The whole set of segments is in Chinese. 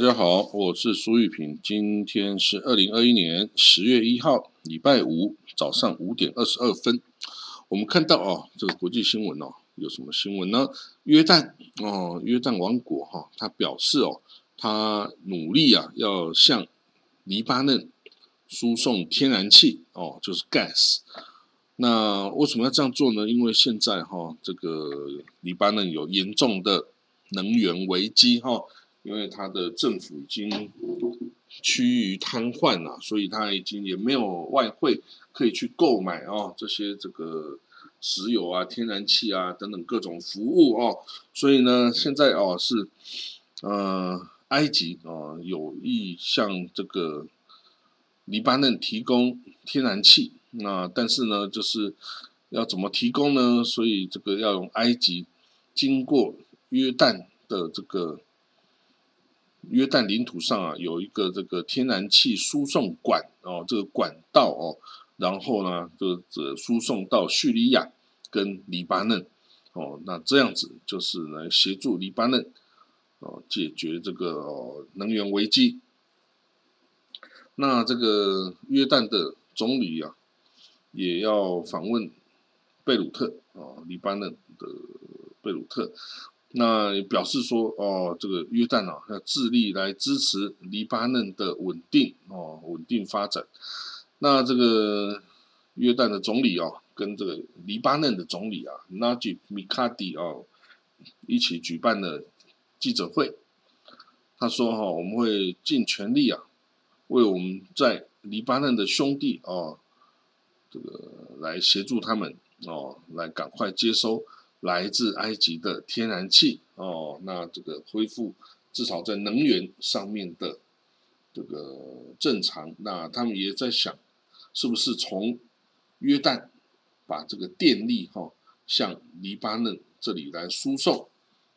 大家好，我是苏玉平。今天是二零二一年十月一号，礼拜五早上五点二十二分。我们看到哦，这个国际新闻哦，有什么新闻呢？约旦哦，约旦王国哈，他表示哦，他努力啊，要向黎巴嫩输送天然气哦，就是 gas。那为什么要这样做呢？因为现在哈，这个黎巴嫩有严重的能源危机哈。因为他的政府已经趋于瘫痪了，所以他已经也没有外汇可以去购买哦这些这个石油啊、天然气啊等等各种服务哦，所以呢，现在哦是呃埃及哦有意向这个黎巴嫩提供天然气，那但是呢，就是要怎么提供呢？所以这个要用埃及经过约旦的这个。约旦领土上啊，有一个这个天然气输送管哦，这个管道哦，然后呢，就这输送到叙利亚跟黎巴嫩哦，那这样子就是来协助黎巴嫩哦解决这个能源危机。那这个约旦的总理啊，也要访问贝鲁特哦，黎巴嫩的贝鲁特。那表示说，哦，这个约旦啊，要致力来支持黎巴嫩的稳定哦，稳定发展。那这个约旦的总理啊，跟这个黎巴嫩的总理啊，纳吉米卡迪哦，一起举办了记者会。他说，哈，我们会尽全力啊，为我们在黎巴嫩的兄弟哦，这个来协助他们哦，来赶快接收。来自埃及的天然气哦，那这个恢复至少在能源上面的这个正常，那他们也在想，是不是从约旦把这个电力哈向黎巴嫩这里来输送。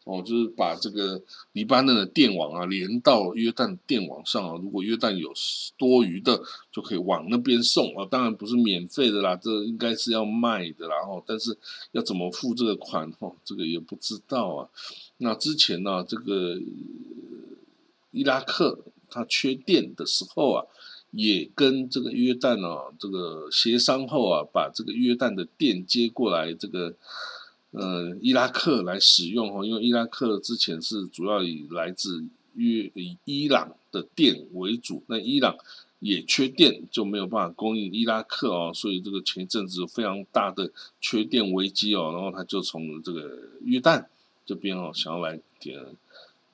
哦，就是把这个黎巴嫩的电网啊连到约旦电网上啊，如果约旦有多余的，就可以往那边送啊。当然不是免费的啦，这应该是要卖的啦。哦，但是要怎么付这个款哦，这个也不知道啊。那之前呢，这个伊拉克它缺电的时候啊，也跟这个约旦啊这个协商后啊，把这个约旦的电接过来这个。呃，伊拉克来使用哈，因为伊拉克之前是主要以来自约以伊朗的电为主，那伊朗也缺电，就没有办法供应伊拉克哦，所以这个前一阵子非常大的缺电危机哦，然后他就从这个约旦这边哦，想要来点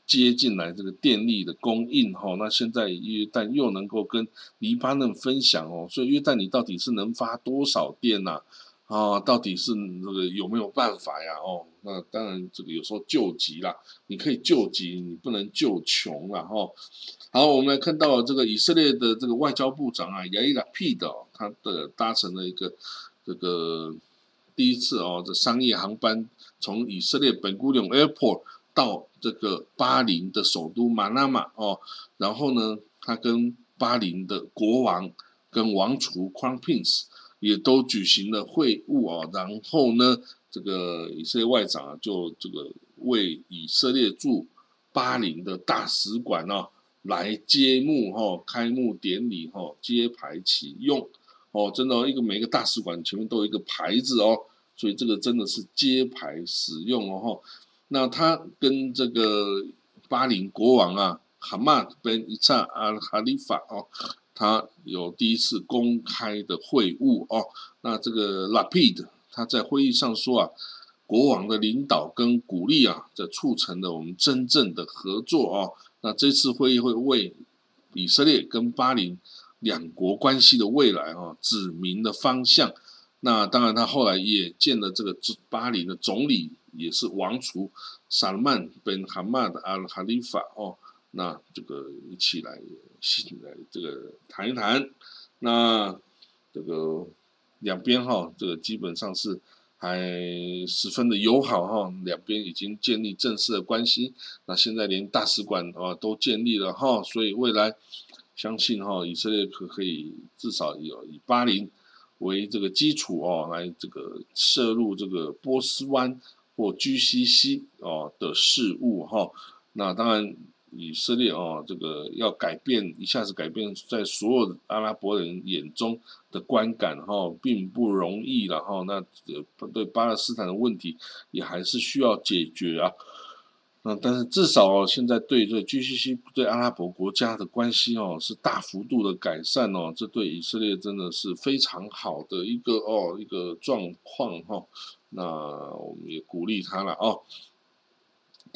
接进来这个电力的供应哈，那现在约旦又能够跟黎巴嫩分享哦，所以约旦你到底是能发多少电呐？啊，啊到底是这个有没有办法呀？哦，那当然，这个有时候救急啦，你可以救急，你不能救穷了哈。好，我们来看到这个以色列的这个外交部长啊，亚伊拉皮的，他的搭乘了一个这个第一次哦，这商业航班从以色列本古里 Airport 到这个巴林的首都马纳马哦，然后呢，他跟巴林的国王跟王储 Crown Prince。也都举行了会晤啊，然后呢，这个以色列外长啊，就这个为以色列驻巴林的大使馆呢来揭幕哈，开幕典礼哈，揭牌启用哦，真的，一个每个大使馆前面都有一个牌子哦，所以这个真的是揭牌使用哦。那他跟这个巴林国王啊，哈马德本伊萨阿哈利法哦。他有第一次公开的会晤哦，那这个 Lapid 他在会议上说啊，国王的领导跟鼓励啊，这促成了我们真正的合作哦。那这次会议会为以色列跟巴林两国关系的未来啊指明的方向。那当然，他后来也见了这个巴林的总理，也是王储萨勒曼本哈马的阿尔哈利法哦。那这个一起来。来这个谈一谈，那这个两边哈，这个基本上是还十分的友好哈，两边已经建立正式的关系。那现在连大使馆啊都建立了哈，所以未来相信哈，以色列可可以至少有以巴林为这个基础哦，来这个涉入这个波斯湾或 GCC 哦的事物哈。那当然。以色列哦，这个要改变一下子改变在所有阿拉伯人眼中的观感哈，并不容易了哈。那对巴勒斯坦的问题也还是需要解决啊。那但是至少，现在对这 GCC 对阿拉伯国家的关系哦，是大幅度的改善哦。这对以色列真的是非常好的一个哦一个状况哈。那我们也鼓励他了哦。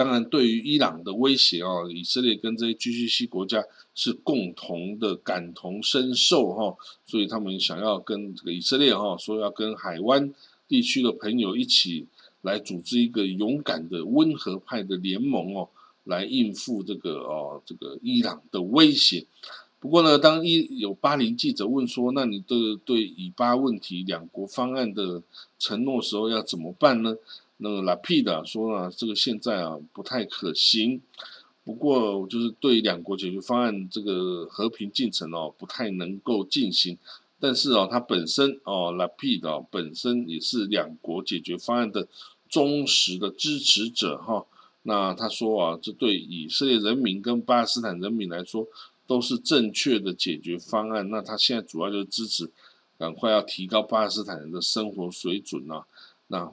当然，对于伊朗的威胁啊，以色列跟这些 GCC 国家是共同的感同身受哈，所以他们想要跟这个以色列哈说要跟海湾地区的朋友一起来组织一个勇敢的温和派的联盟哦，来应付这个哦这个伊朗的威胁。不过呢，当一有巴林记者问说，那你的对以巴问题两国方案的承诺时候要怎么办呢？那个拉皮的说呢，这个现在啊不太可行。不过就是对两国解决方案这个和平进程哦，不太能够进行。但是哦，他本身哦，拉皮的本身也是两国解决方案的忠实的支持者哈。那他说啊，这对以色列人民跟巴勒斯坦人民来说都是正确的解决方案。那他现在主要就是支持赶快要提高巴勒斯坦人的生活水准啊。那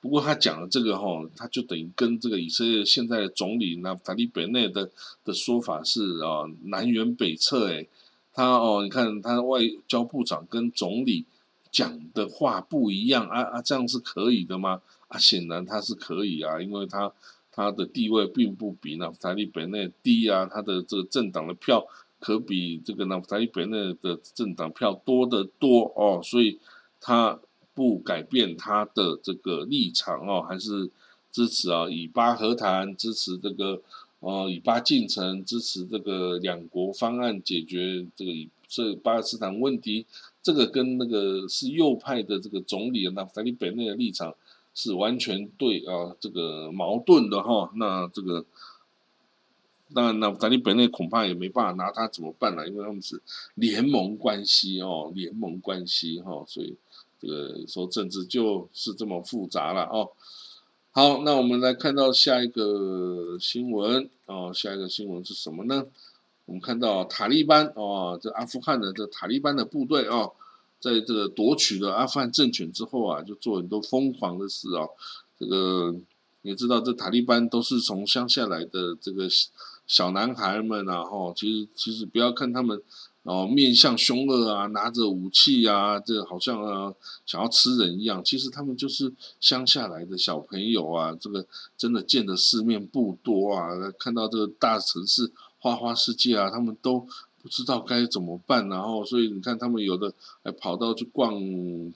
不过他讲的这个哈，他就等于跟这个以色列现在的总理那法利本内的的说法是啊南辕北辙诶，他哦你看他外交部长跟总理讲的话不一样啊啊这样是可以的吗？啊显然他是可以啊，因为他他的地位并不比那法利本内低啊，他的这个政党的票可比这个那法利本内的政党票多得多哦，所以他。不改变他的这个立场哦，还是支持啊以巴和谈，支持这个呃以巴进程，支持这个两国方案解决这个这巴勒斯坦问题。这个跟那个是右派的这个总理那法利本内的立场是完全对啊，这个矛盾的哈。那这个那那法利本内恐怕也没办法拿他怎么办了，因为他们是联盟关系哦，联盟关系哈，所以。这个说政治就是这么复杂了哦。好，那我们来看到下一个新闻哦。下一个新闻是什么呢？我们看到塔利班哦，这阿富汗的这塔利班的部队哦，在这个夺取了阿富汗政权之后啊，就做很多疯狂的事哦。这个你知道，这塔利班都是从乡下来的这个小男孩们啊，哈，其实其实不要看他们。哦，面相凶恶啊，拿着武器啊，这好像啊想要吃人一样。其实他们就是乡下来的小朋友啊，这个真的见的世面不多啊。看到这个大城市花花世界啊，他们都不知道该怎么办。然后，所以你看，他们有的还跑到去逛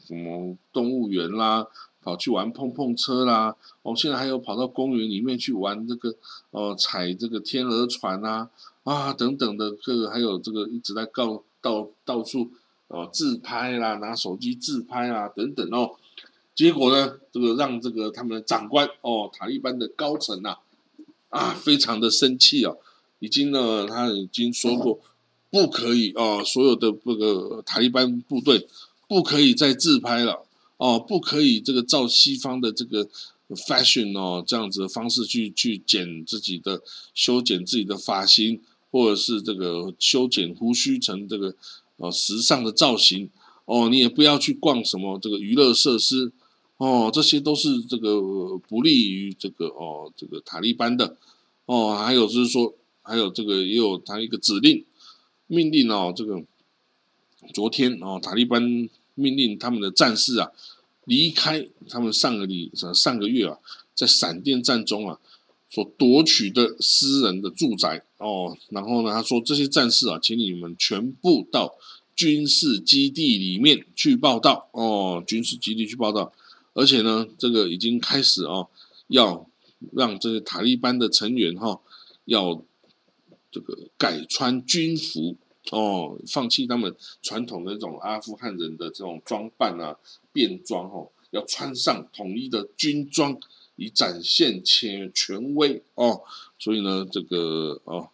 什么动物园啦，跑去玩碰碰车啦。哦，现在还有跑到公园里面去玩这个哦，踩这个天鹅船啊。啊，等等的，这个还有这个一直在告到到处哦自拍啦，拿手机自拍啦，等等哦。结果呢，这个让这个他们的长官哦，塔利班的高层呐，啊，非常的生气哦，已经呢，他已经说过不可以哦，所有的这个塔利班部队不可以再自拍了哦，不可以这个照西方的这个。fashion 哦，这样子的方式去去剪自己的修剪自己的发型，或者是这个修剪胡须成这个呃时尚的造型哦，你也不要去逛什么这个娱乐设施哦，这些都是这个不利于这个哦这个塔利班的哦，还有就是说，还有这个也有他一个指令命令哦，这个昨天哦塔利班命令他们的战士啊。离开他们上个礼上个月啊，在闪电战中啊所夺取的私人的住宅哦，然后呢，他说这些战士啊，请你们全部到军事基地里面去报道哦，军事基地去报道，而且呢，这个已经开始哦，要让这些塔利班的成员哈，要这个改穿军服。哦，放弃他们传统的那种阿富汗人的这种装扮啊，便装哦，要穿上统一的军装，以展现权权威哦。所以呢，这个哦，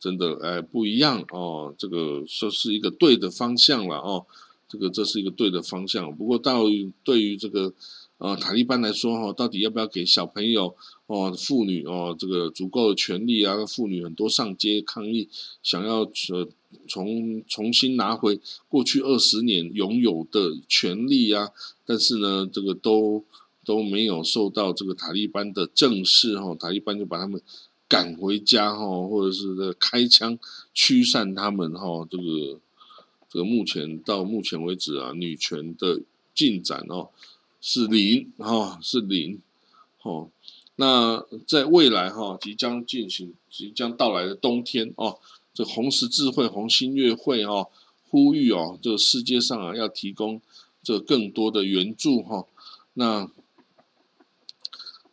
真的哎不一样哦，这个说是一个对的方向了哦，这个这是一个对的方向。不过到对于这个。呃，塔利班来说哈，到底要不要给小朋友哦、妇女哦这个足够的权利啊？妇女很多上街抗议，想要呃重重新拿回过去二十年拥有的权利啊，但是呢，这个都都没有受到这个塔利班的正视哈，塔利班就把他们赶回家哈，或者是开枪驱散他们哈。这个这个目前到目前为止啊，女权的进展哦。是零哈，是零，哦，那在未来哈，即将进行、即将到来的冬天哦，这红十字会、红新月会哈，呼吁哦，这世界上啊，要提供这更多的援助哈。那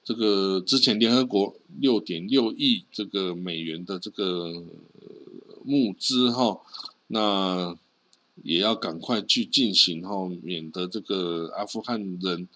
这个之前联合国六点六亿这个美元的这个募资哈，那。也要赶快去进行哈，免得这个阿富汗人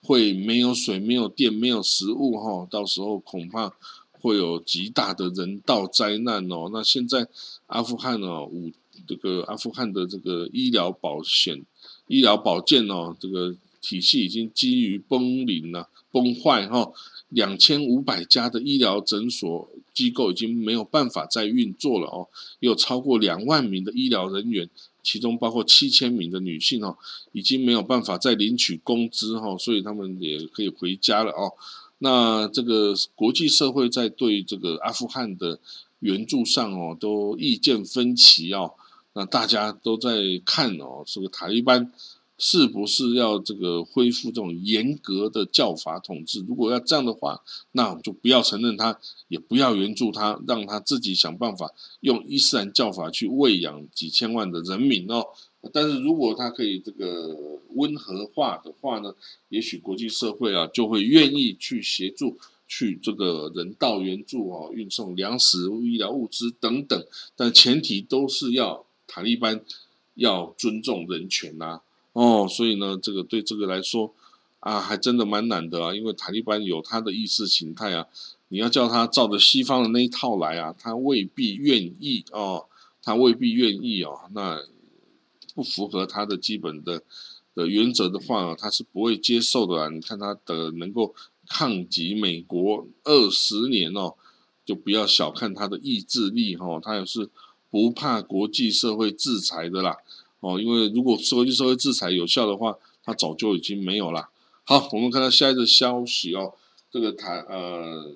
会没有水、没有电、没有食物哈，到时候恐怕会有极大的人道灾难哦。那现在阿富汗哦，五这个阿富汗的这个医疗保险、医疗保健哦，这个体系已经基于崩临了、崩坏哈。两千五百家的医疗诊所机构已经没有办法再运作了哦，有超过两万名的医疗人员。其中包括七千名的女性哦，已经没有办法再领取工资哈，所以他们也可以回家了哦。那这个国际社会在对这个阿富汗的援助上哦，都意见分歧哦。那大家都在看哦，这个塔利班。是不是要这个恢复这种严格的教法统治？如果要这样的话，那我就不要承认他，也不要援助他，让他自己想办法用伊斯兰教法去喂养几千万的人民哦。但是如果他可以这个温和化的话呢，也许国际社会啊就会愿意去协助，去这个人道援助哦，运送粮食、医疗物资等等。但前提都是要塔利班要尊重人权呐。哦，所以呢，这个对这个来说啊，还真的蛮难的啊，因为塔利班有他的意识形态啊，你要叫他照着西方的那一套来啊，他未必愿意哦，他未必愿意哦，那不符合他的基本的的原则的话，他是不会接受的啊。你看他的能够抗击美国二十年哦，就不要小看他的意志力哈，他也是不怕国际社会制裁的啦。哦，因为如果国际社会制裁有效的话，它早就已经没有了。好，我们看到下一个消息哦，这个台呃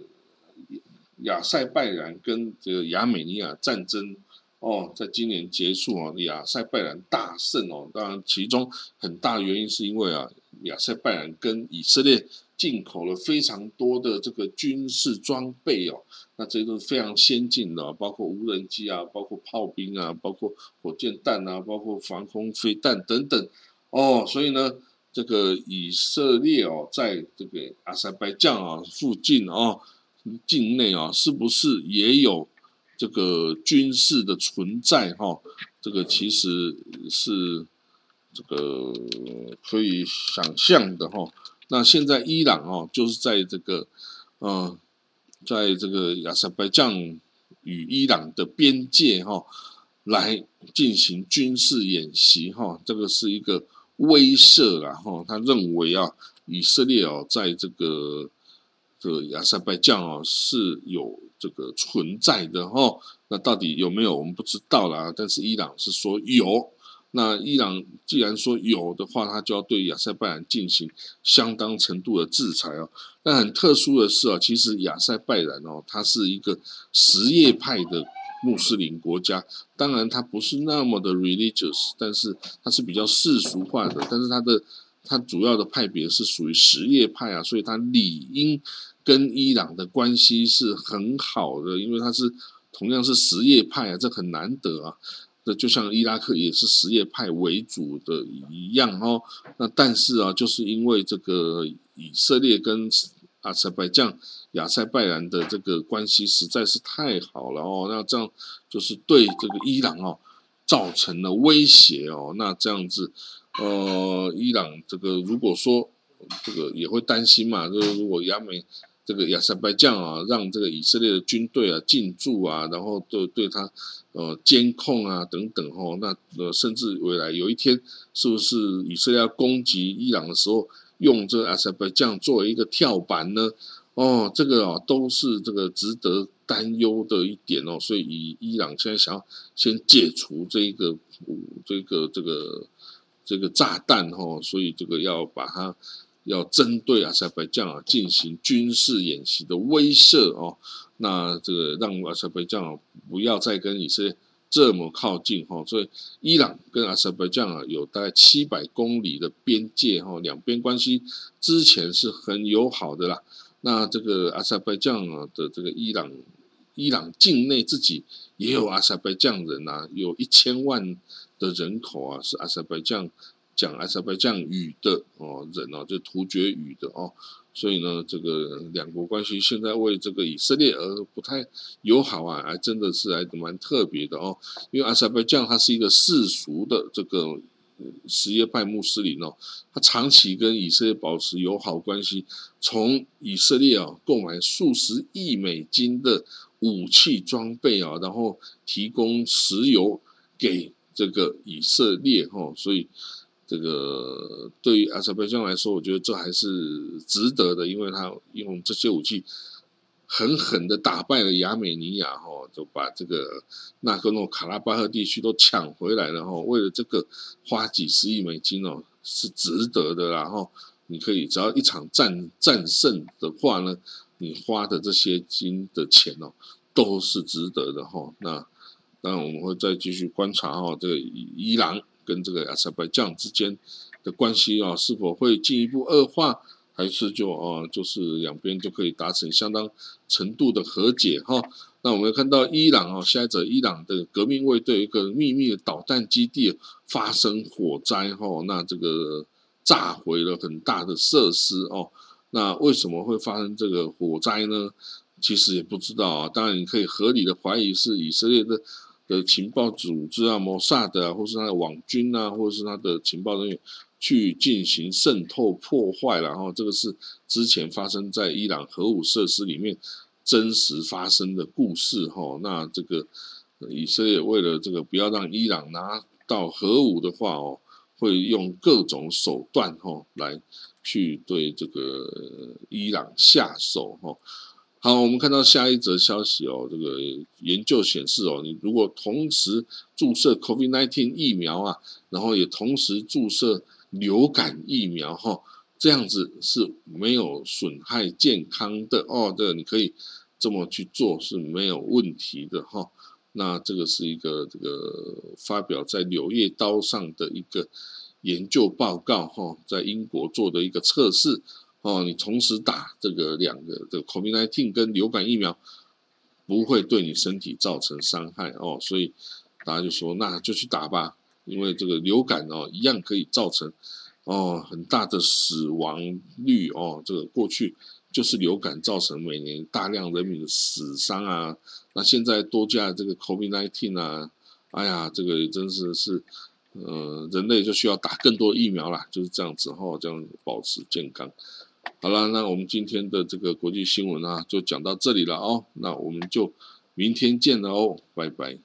亚塞拜然跟这个亚美尼亚战争哦，在今年结束哦，亚塞拜然大胜哦。当然，其中很大原因是因为啊，亚塞拜然跟以色列。进口了非常多的这个军事装备哦，那这些都是非常先进的，包括无人机啊，包括炮兵啊，包括火箭弹啊，包括防空飞弹等等哦。所以呢，这个以色列哦，在这个阿塞拜疆啊附近哦，境内啊，是不是也有这个军事的存在哈？这个其实是这个可以想象的哈。那现在伊朗哦，就是在这个，嗯，在这个亚塞拜疆与伊朗的边界哈，来进行军事演习哈，这个是一个威慑啦哈。他认为啊，以色列哦，在这个这个亚塞拜疆哦是有这个存在的哈。那到底有没有我们不知道啦，但是伊朗是说有。那伊朗既然说有的话，他就要对亚塞拜然进行相当程度的制裁哦。但很特殊的是啊，其实亚塞拜然哦，它是一个什叶派的穆斯林国家，当然它不是那么的 religious，但是它是比较世俗化的。但是它的它主要的派别是属于什叶派啊，所以它理应跟伊朗的关系是很好的，因为它是同样是什叶派啊，这很难得啊。这就像伊拉克也是什叶派为主的一样哦，那但是啊，就是因为这个以色列跟阿塞拜疆、亚塞拜然的这个关系实在是太好了哦，那这样就是对这个伊朗哦造成了威胁哦，那这样子，呃，伊朗这个如果说这个也会担心嘛，就是如果亚美这个亚塞拜疆啊，让这个以色列的军队啊进驻啊，然后对对他呃监控啊等等哦，那呃甚至未来有一天，是不是以色列要攻击伊朗的时候，用这阿塞拜疆作为一个跳板呢？哦，这个啊都是这个值得担忧的一点哦，所以以伊朗现在想要先解除这一个这个这个这个炸弹哈，所以这个要把它要针对阿塞拜疆啊进行军事演习的威慑哦，那这个让阿塞拜疆啊不要再跟以色列这么靠近哈，所以伊朗跟阿塞拜疆啊有大概七百公里的边界哈，两边关系之前是很友好的啦。那这个阿塞拜疆啊的这个伊朗，伊朗境内自己也有阿塞拜疆人呐，有一千万的人口啊，是阿塞拜疆讲阿塞拜疆语的哦人哦，就突厥语的哦，所以呢，这个两国关系现在为这个以色列而不太友好啊，还真的是还蛮特别的哦，因为阿塞拜疆它是一个世俗的这个。什叶派穆斯林哦，他长期跟以色列保持友好关系，从以色列啊购买数十亿美金的武器装备啊，然后提供石油给这个以色列哦，所以这个对于阿塞拜疆来说，我觉得这还是值得的，因为他用这些武器。狠狠的打败了亚美尼亚，哈，就把这个纳戈诺卡拉巴赫地区都抢回来了，哈。为了这个花几十亿美金哦，是值得的然后。你可以只要一场战战胜的话呢，你花的这些金的钱哦，都是值得的，哈。那当然我们会再继续观察，哈，这个伊朗跟这个阿塞拜疆之间的关系啊，是否会进一步恶化？还是就啊，就是两边就可以达成相当程度的和解哈。那我们看到伊朗啊，现在伊朗的革命卫队一个秘密的导弹基地发生火灾哈，那这个炸毁了很大的设施哦。那为什么会发生这个火灾呢？其实也不知道啊。当然你可以合理的怀疑是以色列的的情报组织啊，摩萨德啊，或是他的网军啊，或者是他的情报人员。去进行渗透破坏，然后这个是之前发生在伊朗核武设施里面真实发生的故事哈。那这个以色列为了这个不要让伊朗拿到核武的话哦，会用各种手段哈来去对这个伊朗下手哈。好，我们看到下一则消息哦，这个研究显示哦，你如果同时注射 COVID-19 疫苗啊，然后也同时注射。流感疫苗哈，这样子是没有损害健康的哦。这个你可以这么去做是没有问题的哈。那这个是一个这个发表在《柳叶刀》上的一个研究报告哈，在英国做的一个测试哦。你同时打这个两个这个 COVID-19 跟流感疫苗，不会对你身体造成伤害哦。所以大家就说，那就去打吧。因为这个流感哦，一样可以造成哦很大的死亡率哦。这个过去就是流感造成每年大量人民的死伤啊。那现在多加这个 COVID-19 啊，哎呀，这个真是是，呃，人类就需要打更多疫苗啦，就是这样子哈，这样保持健康。好了，那我们今天的这个国际新闻啊，就讲到这里了哦。那我们就明天见了哦，拜拜。